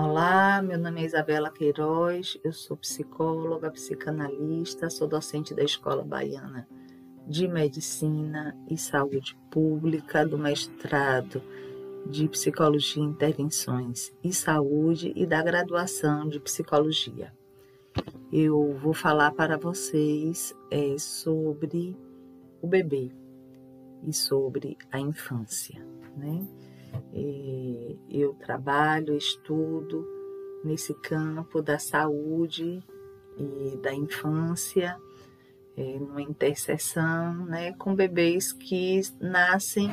Olá, meu nome é Isabela Queiroz, eu sou psicóloga, psicanalista, sou docente da Escola Baiana de Medicina e Saúde Pública, do mestrado de Psicologia, Intervenções e Saúde e da graduação de Psicologia. Eu vou falar para vocês é, sobre o bebê e sobre a infância, né? Eu trabalho, estudo nesse campo da saúde e da infância, é, numa interseção né, com bebês que nascem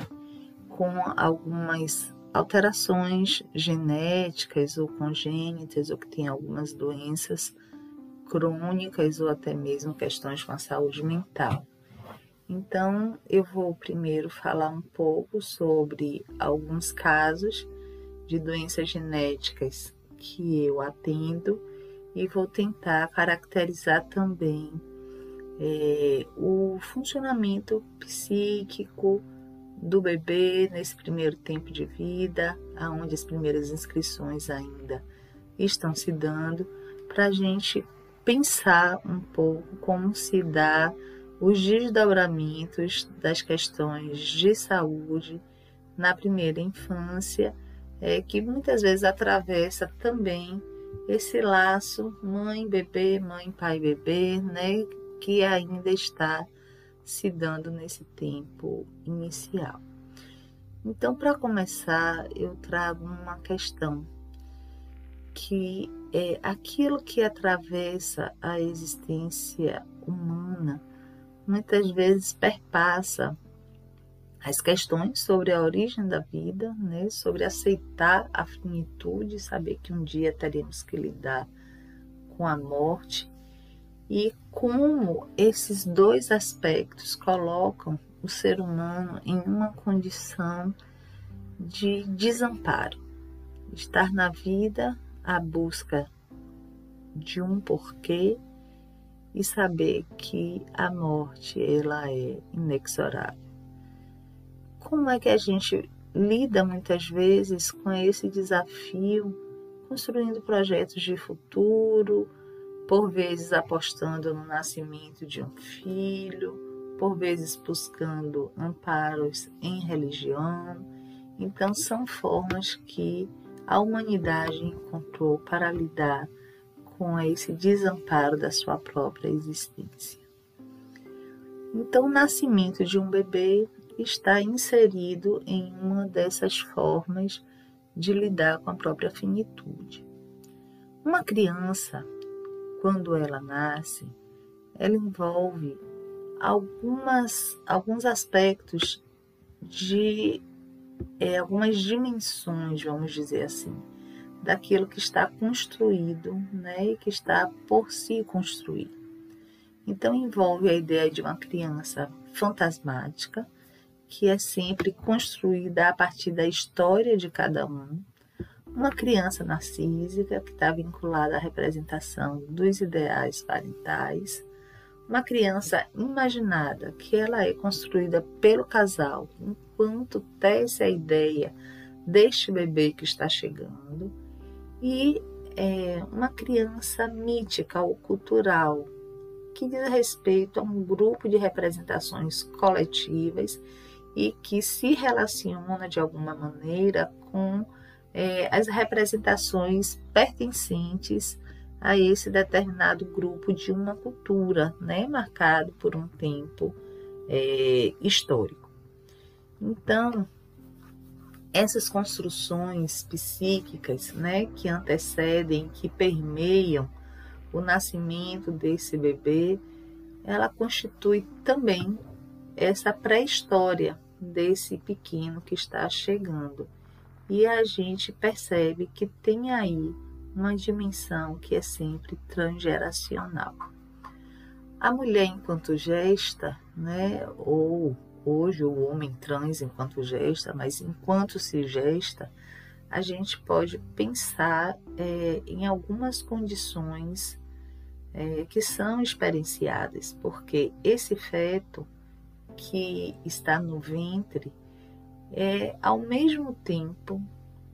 com algumas alterações genéticas ou congênitas, ou que têm algumas doenças crônicas ou até mesmo questões com a saúde mental. Então, eu vou primeiro falar um pouco sobre alguns casos de doenças genéticas que eu atendo e vou tentar caracterizar também é, o funcionamento psíquico do bebê nesse primeiro tempo de vida, aonde as primeiras inscrições ainda estão se dando, para a gente pensar um pouco como se dá os desdobramentos das questões de saúde na primeira infância, é, que muitas vezes atravessa também esse laço mãe-bebê, mãe-pai-bebê, né, que ainda está se dando nesse tempo inicial. Então, para começar, eu trago uma questão que é aquilo que atravessa a existência humana muitas vezes perpassa as questões sobre a origem da vida, né? sobre aceitar a finitude, saber que um dia teremos que lidar com a morte e como esses dois aspectos colocam o ser humano em uma condição de desamparo, estar na vida à busca de um porquê e saber que a morte ela é inexorável. Como é que a gente lida muitas vezes com esse desafio, construindo projetos de futuro, por vezes apostando no nascimento de um filho, por vezes buscando amparos em religião. Então, são formas que a humanidade encontrou para lidar com esse desamparo da sua própria existência. Então, o nascimento de um bebê está inserido em uma dessas formas de lidar com a própria finitude. Uma criança, quando ela nasce, ela envolve algumas, alguns aspectos de é, algumas dimensões, vamos dizer assim, daquilo que está construído né, e que está por se construir. Então, envolve a ideia de uma criança fantasmática, que é sempre construída a partir da história de cada um, uma criança narcísica, que está vinculada à representação dos ideais parentais, uma criança imaginada, que ela é construída pelo casal, enquanto tece a ideia deste bebê que está chegando, e é, uma criança mítica ou cultural, que diz respeito a um grupo de representações coletivas e que se relaciona de alguma maneira com é, as representações pertencentes a esse determinado grupo de uma cultura, né, marcado por um tempo é, histórico. Então, essas construções psíquicas né, que antecedem, que permeiam o nascimento desse bebê, ela constitui também essa pré-história desse pequeno que está chegando. E a gente percebe que tem aí uma dimensão que é sempre transgeracional. A mulher enquanto gesta, né, ou hoje o homem trans enquanto gesta, mas enquanto se gesta, a gente pode pensar é, em algumas condições é, que são experienciadas, porque esse feto que está no ventre é ao mesmo tempo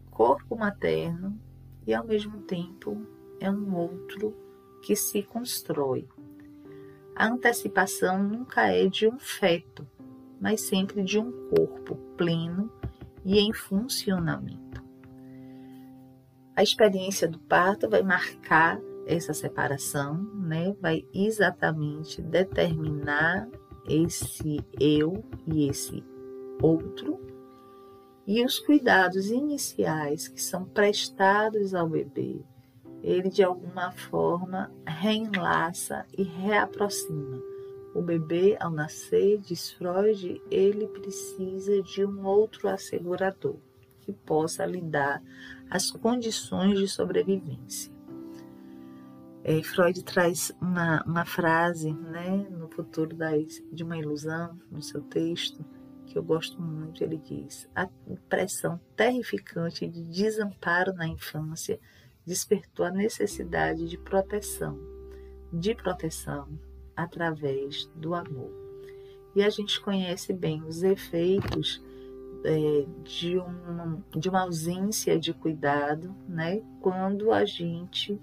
corpo materno e ao mesmo tempo é um outro que se constrói. A antecipação nunca é de um feto, mas sempre de um corpo pleno e em funcionamento. A experiência do parto vai marcar essa separação, né? Vai exatamente determinar esse eu e esse outro e os cuidados iniciais que são prestados ao bebê, ele de alguma forma reenlaça e reaproxima. O bebê, ao nascer, diz Freud, ele precisa de um outro assegurador que possa lhe dar as condições de sobrevivência. É, Freud traz uma, uma frase né, no futuro de uma ilusão, no seu texto, que eu gosto muito. Ele diz: a impressão terrificante de desamparo na infância despertou a necessidade de proteção, de proteção através do amor. E a gente conhece bem os efeitos é, de, de uma ausência de cuidado, né, quando a gente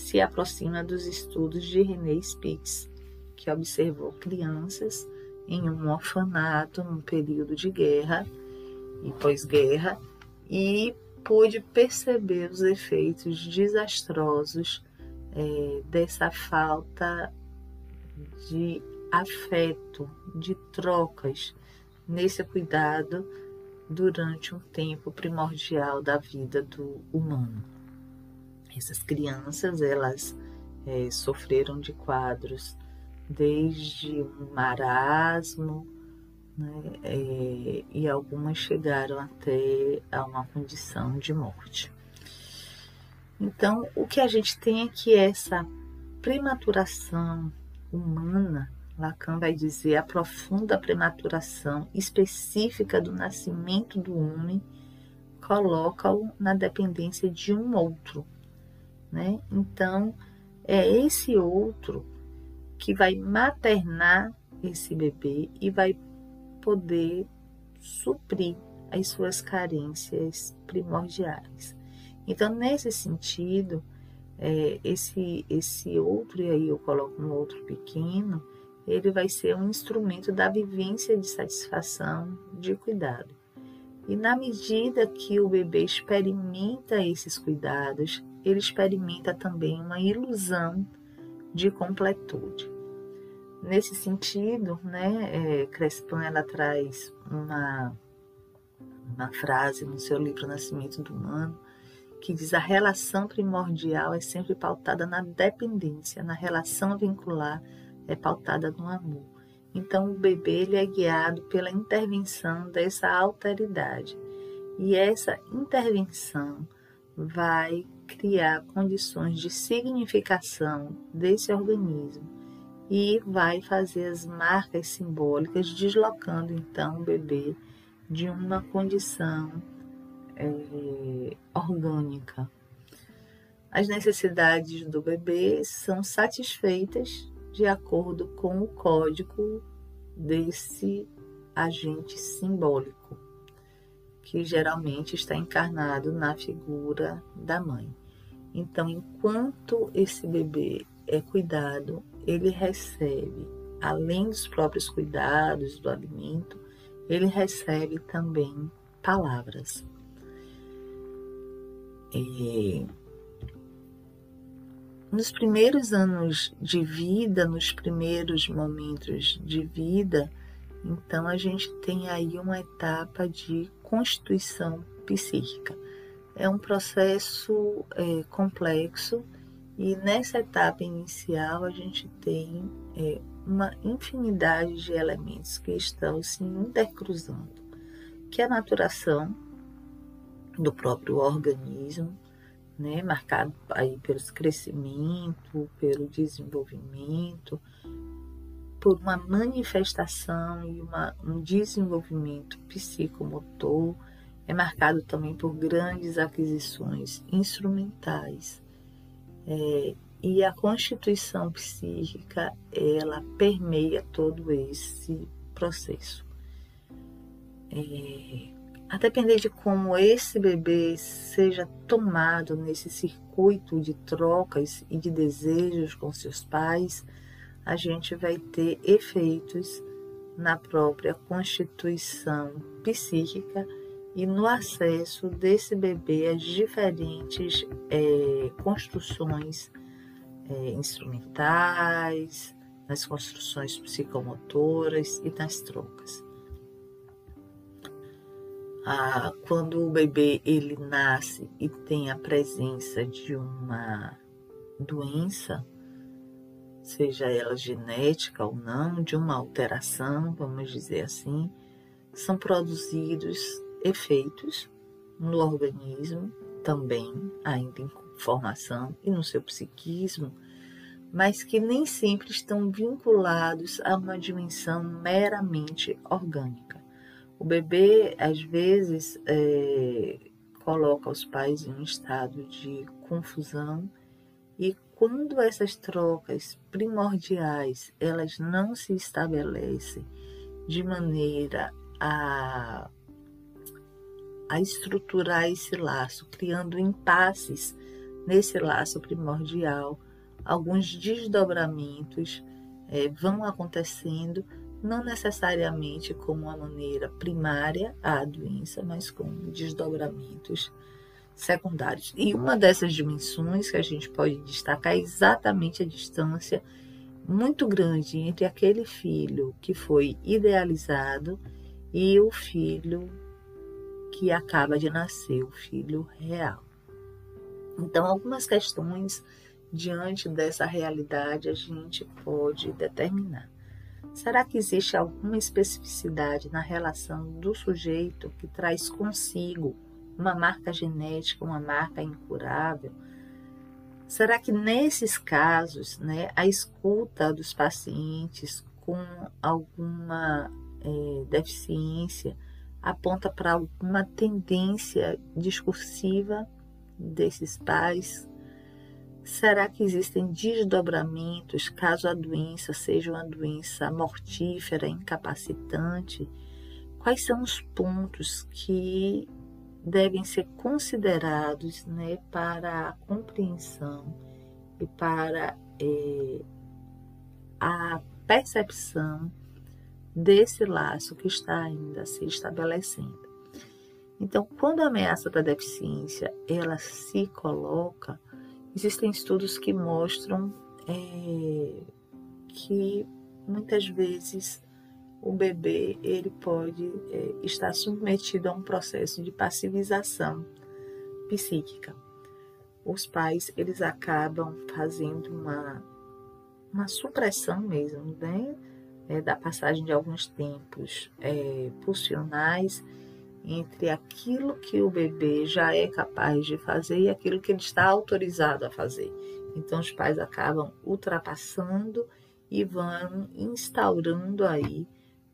se aproxima dos estudos de René Spitz, que observou crianças em um orfanato num período de guerra e pós-guerra e pôde perceber os efeitos desastrosos é, dessa falta de afeto, de trocas nesse cuidado durante um tempo primordial da vida do humano. Essas crianças, elas é, sofreram de quadros desde um marasmo, né, é, e algumas chegaram até a uma condição de morte. Então, o que a gente tem é que essa prematuração humana, Lacan vai dizer, a profunda prematuração específica do nascimento do homem, coloca-o na dependência de um outro. Né? Então, é esse outro que vai maternar esse bebê e vai poder suprir as suas carências primordiais. Então, nesse sentido, é, esse, esse outro, e aí eu coloco um outro pequeno, ele vai ser um instrumento da vivência de satisfação, de cuidado. E na medida que o bebê experimenta esses cuidados, ele experimenta também uma ilusão de completude. Nesse sentido, né, é, Crespin ela traz uma, uma frase no seu livro Nascimento do Humano que diz a relação primordial é sempre pautada na dependência, na relação vincular é pautada no amor. Então o bebê ele é guiado pela intervenção dessa alteridade e essa intervenção vai criar condições de significação desse organismo e vai fazer as marcas simbólicas, deslocando então o bebê de uma condição é, orgânica. As necessidades do bebê são satisfeitas de acordo com o código desse agente simbólico que geralmente está encarnado na figura da mãe. Então, enquanto esse bebê é cuidado, ele recebe, além dos próprios cuidados do alimento, ele recebe também palavras. E nos primeiros anos de vida, nos primeiros momentos de vida, então a gente tem aí uma etapa de constituição psíquica. É um processo é, complexo e nessa etapa inicial a gente tem é, uma infinidade de elementos que estão se intercruzando, que é a maturação do próprio organismo, né, marcado aí pelo crescimento, pelo desenvolvimento, por uma manifestação e uma, um desenvolvimento psicomotor, é marcado também por grandes aquisições instrumentais. É, e a constituição psíquica, ela permeia todo esse processo. É, a depender de como esse bebê seja tomado nesse circuito de trocas e de desejos com seus pais, a gente vai ter efeitos na própria constituição psíquica e no acesso desse bebê às diferentes é, construções é, instrumentais, nas construções psicomotoras e nas trocas. Ah, quando o bebê ele nasce e tem a presença de uma doença, seja ela genética ou não, de uma alteração, vamos dizer assim, são produzidos efeitos no organismo também, ainda em formação e no seu psiquismo, mas que nem sempre estão vinculados a uma dimensão meramente orgânica. O bebê, às vezes, é, coloca os pais em um estado de confusão e quando essas trocas primordiais elas não se estabelecem de maneira a, a estruturar esse laço, criando impasses nesse laço primordial, alguns desdobramentos é, vão acontecendo, não necessariamente como uma maneira primária à doença, mas com desdobramentos secundários. E uma dessas dimensões que a gente pode destacar é exatamente a distância muito grande entre aquele filho que foi idealizado e o filho que acaba de nascer, o filho real. Então, algumas questões diante dessa realidade a gente pode determinar. Será que existe alguma especificidade na relação do sujeito que traz consigo uma marca genética, uma marca incurável? Será que nesses casos, né, a escuta dos pacientes com alguma é, deficiência aponta para alguma tendência discursiva desses pais? Será que existem desdobramentos caso a doença seja uma doença mortífera, incapacitante? Quais são os pontos que devem ser considerados né, para a compreensão e para é, a percepção desse laço que está ainda se estabelecendo? Então, quando a ameaça da deficiência ela se coloca, existem estudos que mostram é, que muitas vezes o bebê ele pode é, estar submetido a um processo de passivização psíquica. Os pais eles acabam fazendo uma, uma supressão mesmo, né? É, da passagem de alguns tempos é, pulsionais entre aquilo que o bebê já é capaz de fazer e aquilo que ele está autorizado a fazer. Então os pais acabam ultrapassando e vão instaurando aí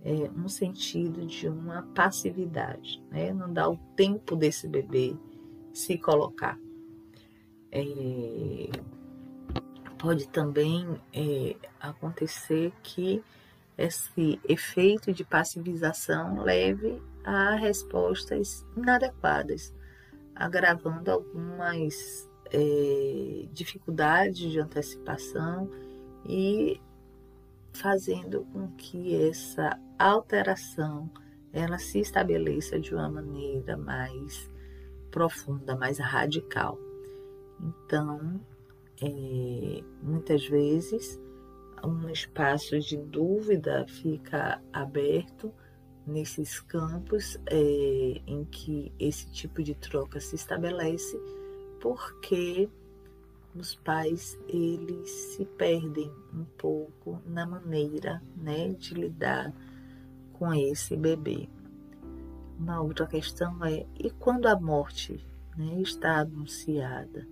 é, um sentido de uma passividade, né? não dá o tempo desse bebê se colocar. É, pode também é, acontecer que esse efeito de passivização leve a respostas inadequadas, agravando algumas é, dificuldades de antecipação e fazendo com que essa alteração ela se estabeleça de uma maneira mais profunda, mais radical. Então, é, muitas vezes um espaço de dúvida fica aberto nesses campos é, em que esse tipo de troca se estabelece, porque os pais eles se perdem um pouco na maneira né, de lidar com esse bebê. Uma outra questão é: e quando a morte né, está anunciada?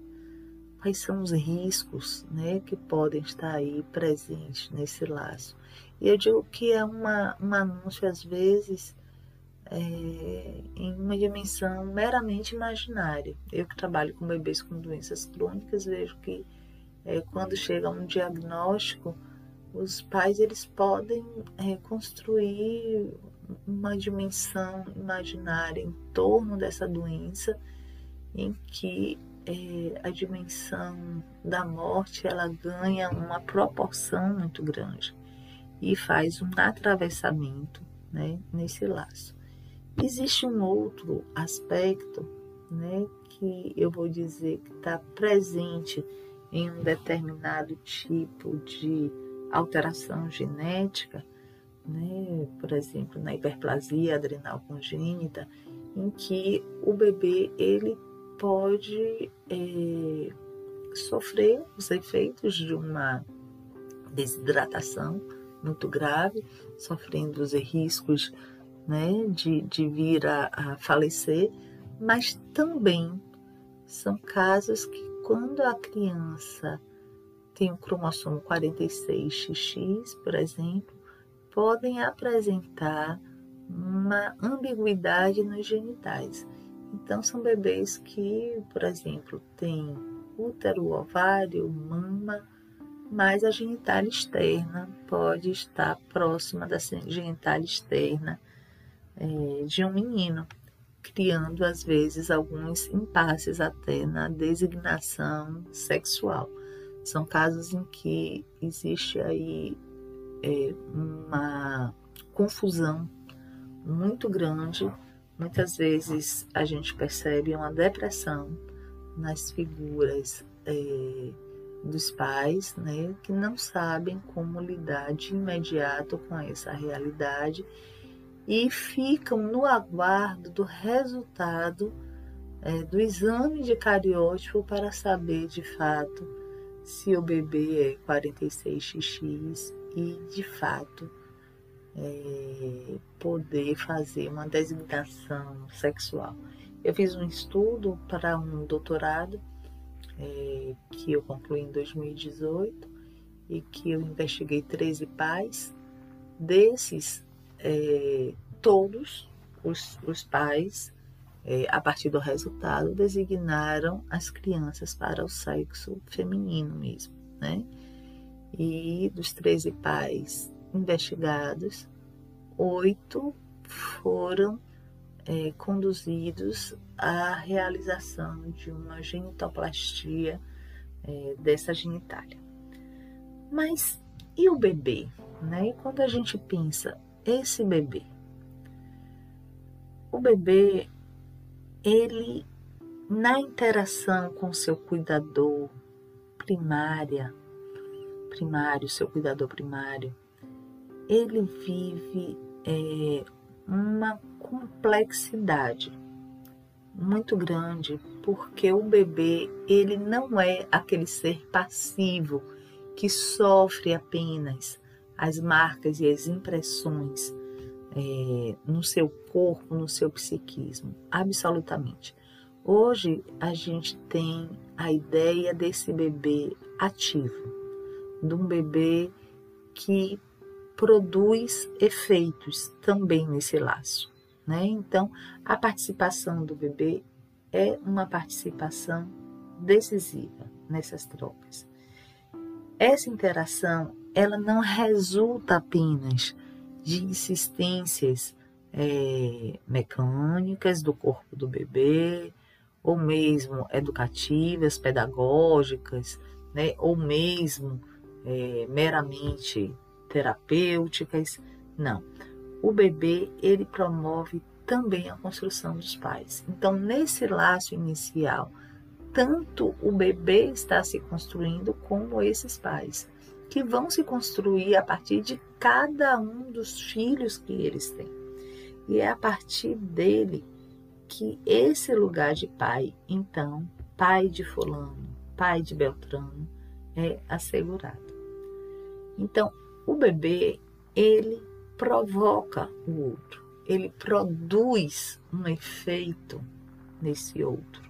Quais são os riscos né, que podem estar aí presentes nesse laço. E eu digo que é uma, um anúncio, às vezes, é, em uma dimensão meramente imaginária. Eu que trabalho com bebês com doenças crônicas, vejo que é, quando chega um diagnóstico, os pais eles podem é, construir uma dimensão imaginária em torno dessa doença, em que é, a dimensão da morte ela ganha uma proporção muito grande e faz um atravessamento né, nesse laço. Existe um outro aspecto né, que eu vou dizer que está presente em um determinado tipo de alteração genética, né, por exemplo, na hiperplasia adrenal congênita, em que o bebê ele pode é, sofrer os efeitos de uma desidratação muito grave, sofrendo os riscos né, de, de vir a, a falecer, mas também são casos que quando a criança tem o cromossomo 46XX, por exemplo, podem apresentar uma ambiguidade nos genitais. Então, são bebês que, por exemplo, têm útero, ovário, mama, mas a genitália externa pode estar próxima da genitália externa é, de um menino, criando às vezes alguns impasses até na designação sexual. São casos em que existe aí é, uma confusão muito grande. Muitas vezes a gente percebe uma depressão nas figuras é, dos pais, né, que não sabem como lidar de imediato com essa realidade e ficam no aguardo do resultado é, do exame de cariótipo para saber de fato se o bebê é 46xx e de fato é, poder fazer uma designação sexual. Eu fiz um estudo para um doutorado é, que eu concluí em 2018 e que eu investiguei 13 pais. Desses, é, todos os, os pais, é, a partir do resultado, designaram as crianças para o sexo feminino mesmo, né? E dos 13 pais investigados, oito foram é, conduzidos à realização de uma genitoplastia é, dessa genitália. Mas e o bebê? Né? E quando a gente pensa, esse bebê, o bebê, ele, na interação com seu cuidador primária, primário, seu cuidador primário, ele vive é, uma complexidade muito grande, porque o bebê ele não é aquele ser passivo que sofre apenas as marcas e as impressões é, no seu corpo, no seu psiquismo, absolutamente. Hoje a gente tem a ideia desse bebê ativo, de um bebê que produz efeitos também nesse laço. Né? Então, a participação do bebê é uma participação decisiva nessas trocas. Essa interação ela não resulta apenas de insistências é, mecânicas do corpo do bebê, ou mesmo educativas, pedagógicas, né? ou mesmo é, meramente terapêuticas. Não. O bebê, ele promove também a construção dos pais. Então, nesse laço inicial, tanto o bebê está se construindo como esses pais, que vão se construir a partir de cada um dos filhos que eles têm. E é a partir dele que esse lugar de pai, então, pai de fulano, pai de Beltrano, é assegurado. Então, o bebê, ele provoca o outro, ele produz um efeito nesse outro.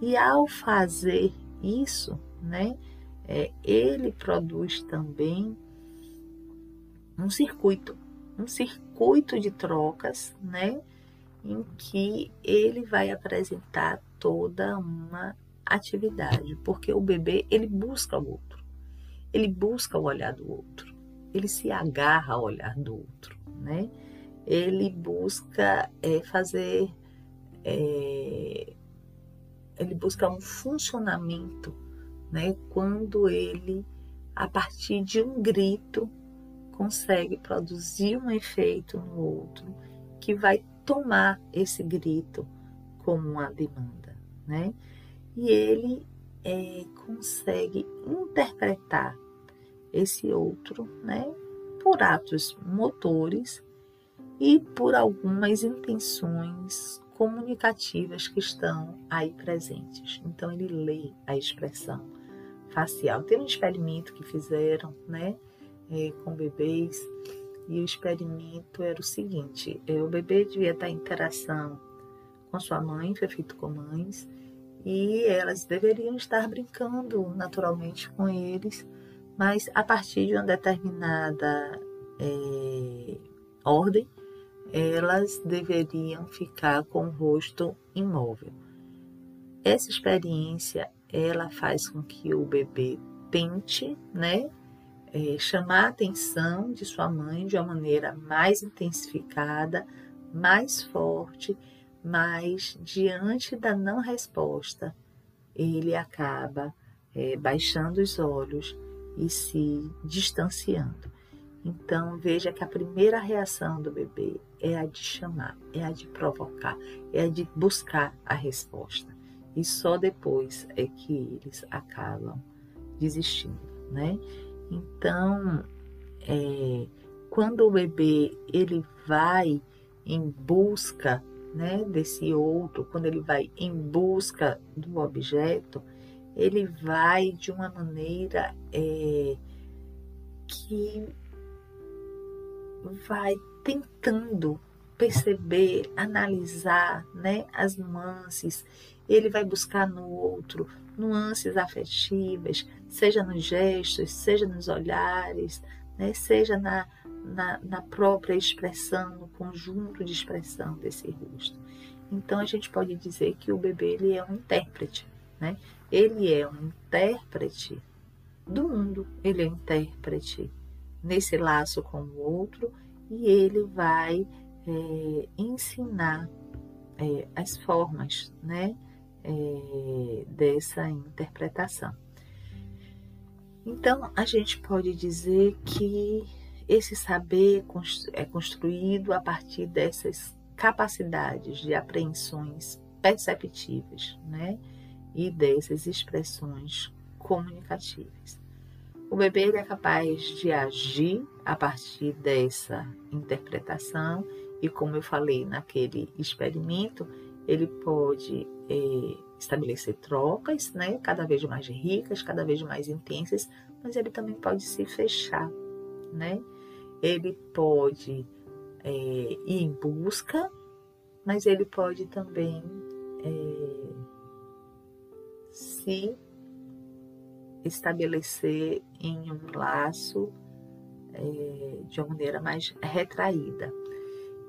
E ao fazer isso, né, é, ele produz também um circuito, um circuito de trocas, né, em que ele vai apresentar toda uma atividade, porque o bebê ele busca o outro, ele busca o olhar do outro ele se agarra ao olhar do outro, né? ele busca é, fazer, é, ele busca um funcionamento, né? Quando ele, a partir de um grito, consegue produzir um efeito no outro que vai tomar esse grito como uma demanda, né? E ele é, consegue interpretar esse outro, né? Por atos motores e por algumas intenções comunicativas que estão aí presentes. Então ele lê a expressão facial. Tem um experimento que fizeram, né, é, com bebês e o experimento era o seguinte: é, o bebê devia estar em interação com sua mãe, foi feito com mães, e elas deveriam estar brincando naturalmente com eles, mas a partir de uma determinada é, ordem, elas deveriam ficar com o rosto imóvel. Essa experiência ela faz com que o bebê tente, né, é, chamar a atenção de sua mãe de uma maneira mais intensificada, mais forte, mas diante da não resposta, ele acaba é, baixando os olhos e se distanciando. Então veja que a primeira reação do bebê é a de chamar, é a de provocar, é a de buscar a resposta. E só depois é que eles acabam desistindo, né? Então, é, quando o bebê ele vai em busca né, desse outro, quando ele vai em busca do objeto, ele vai de uma maneira é, que vai tentando perceber, analisar né, as nuances, ele vai buscar no outro nuances afetivas, seja nos gestos, seja nos olhares, né, seja na, na, na própria expressão, no conjunto de expressão desse rosto. Então a gente pode dizer que o bebê ele é um intérprete, né? Ele é um intérprete do mundo, ele é um intérprete nesse laço com o outro e ele vai é, ensinar é, as formas, né? É, dessa interpretação. Então, a gente pode dizer que esse saber é construído a partir dessas capacidades de apreensões perceptivas, né? E dessas expressões comunicativas. O bebê é capaz de agir a partir dessa interpretação, e como eu falei naquele experimento, ele pode é, estabelecer trocas, né? Cada vez mais ricas, cada vez mais intensas, mas ele também pode se fechar, né? ele pode é, ir em busca, mas ele pode também é, se estabelecer em um laço é, de uma maneira mais retraída.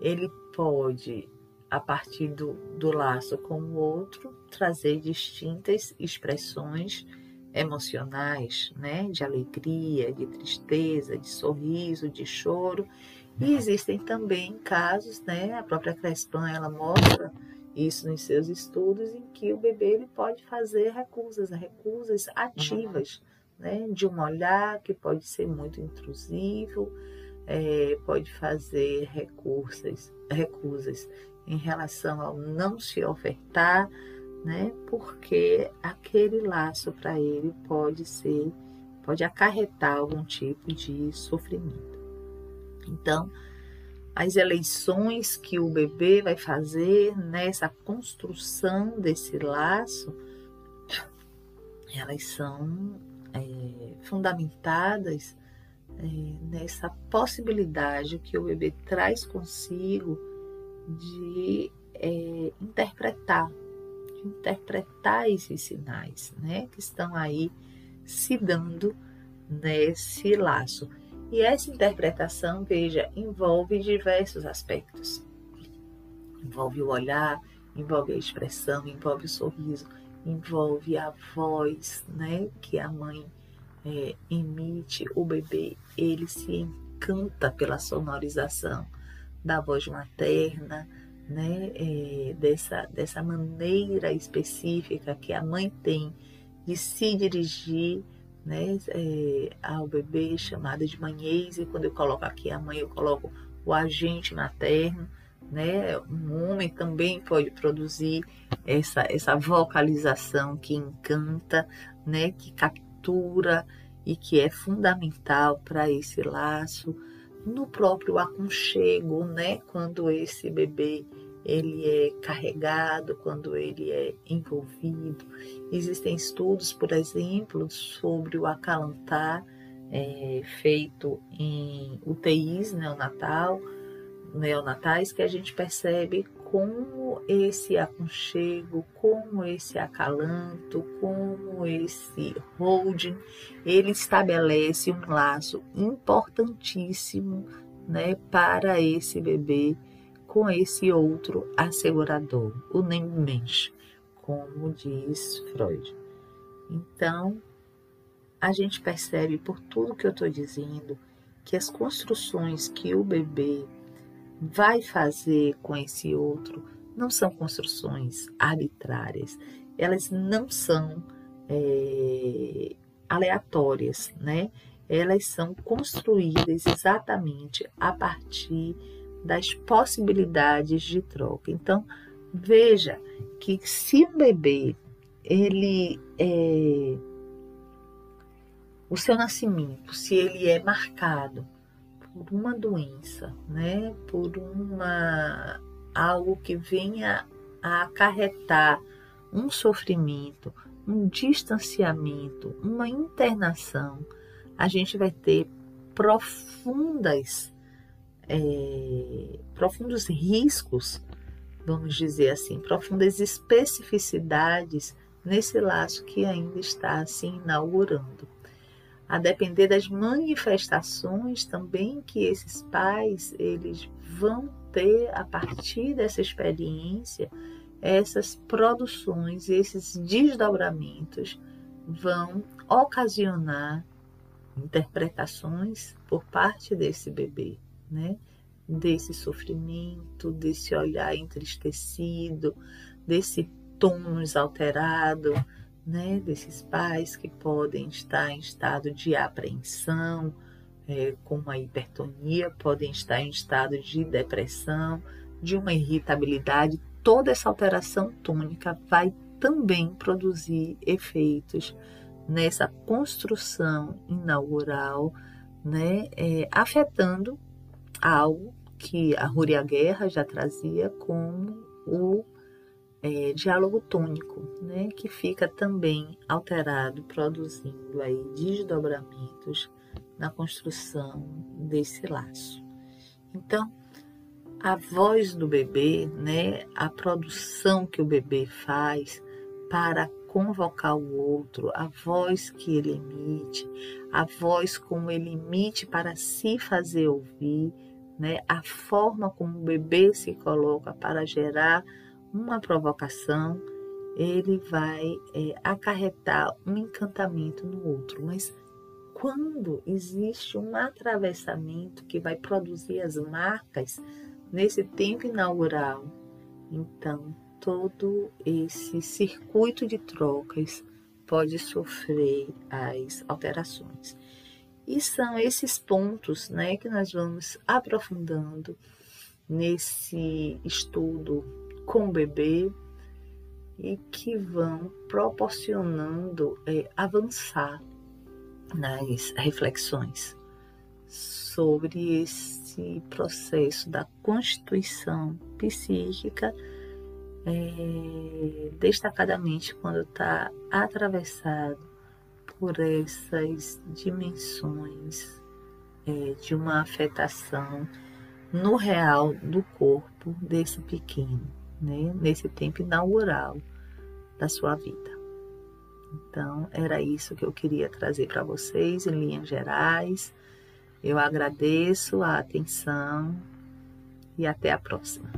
Ele pode, a partir do, do laço com o outro, trazer distintas expressões emocionais, né, de alegria, de tristeza, de sorriso, de choro. E existem também casos, né, a própria Crespan ela mostra isso nos seus estudos em que o bebê ele pode fazer recusas, recusas ativas, né, de um olhar que pode ser muito intrusivo, é, pode fazer recursos, recusas em relação ao não se ofertar, né? Porque aquele laço para ele pode ser, pode acarretar algum tipo de sofrimento. Então, as eleições que o bebê vai fazer nessa construção desse laço, elas são é, fundamentadas é, nessa possibilidade que o bebê traz consigo de é, interpretar interpretar esses sinais, né, que estão aí se dando nesse laço. E essa interpretação, veja, envolve diversos aspectos. Envolve o olhar, envolve a expressão, envolve o sorriso, envolve a voz, né, que a mãe é, emite. O bebê, ele se encanta pela sonorização da voz materna, né? É, dessa, dessa maneira específica que a mãe tem de se dirigir né, é, ao bebê chamada de manhês, e quando eu coloco aqui a mãe, eu coloco o agente materno, né? Um homem também pode produzir essa, essa vocalização que encanta, né? Que captura e que é fundamental para esse laço no próprio aconchego, né? Quando esse bebê ele é carregado, quando ele é envolvido. Existem estudos, por exemplo, sobre o acalantar é, feito em UTIs neonatal, neonatais, que a gente percebe como esse aconchego, como esse acalanto, como esse holding, ele estabelece um laço importantíssimo né, para esse bebê com esse outro assegurador, o Nemensch, como diz Freud. Então, a gente percebe por tudo que eu estou dizendo que as construções que o bebê vai fazer com esse outro não são construções arbitrárias, elas não são é, aleatórias, né? Elas são construídas exatamente a partir das possibilidades de troca. Então, veja que se um bebê ele é, o seu nascimento, se ele é marcado por uma doença, né, por uma algo que venha a acarretar um sofrimento, um distanciamento, uma internação, a gente vai ter profundas é, profundos riscos, vamos dizer assim, profundas especificidades nesse laço que ainda está se inaugurando. A depender das manifestações também que esses pais eles vão ter a partir dessa experiência, essas produções, esses desdobramentos vão ocasionar interpretações por parte desse bebê né? Desse sofrimento, desse olhar entristecido, desse tônus alterado, né? Desses pais que podem estar em estado de apreensão, é, com uma hipertonia, podem estar em estado de depressão, de uma irritabilidade. Toda essa alteração tônica vai também produzir efeitos nessa construção inaugural, né, é, afetando algo que a Rúria Guerra já trazia como o é, diálogo tônico, né, que fica também alterado, produzindo aí desdobramentos na construção desse laço. Então, a voz do bebê, né, a produção que o bebê faz para convocar o outro, a voz que ele emite, a voz como ele emite para se fazer ouvir, né, a forma como o bebê se coloca para gerar uma provocação, ele vai é, acarretar um encantamento no outro. Mas quando existe um atravessamento que vai produzir as marcas nesse tempo inaugural, então todo esse circuito de trocas pode sofrer as alterações. E são esses pontos né, que nós vamos aprofundando nesse estudo com o bebê e que vão proporcionando é, avançar nas reflexões sobre esse processo da constituição psíquica, é, destacadamente quando está atravessado por essas dimensões é, de uma afetação no real do corpo desse pequeno, né? nesse tempo inaugural da sua vida. Então, era isso que eu queria trazer para vocês em linhas gerais. Eu agradeço a atenção e até a próxima.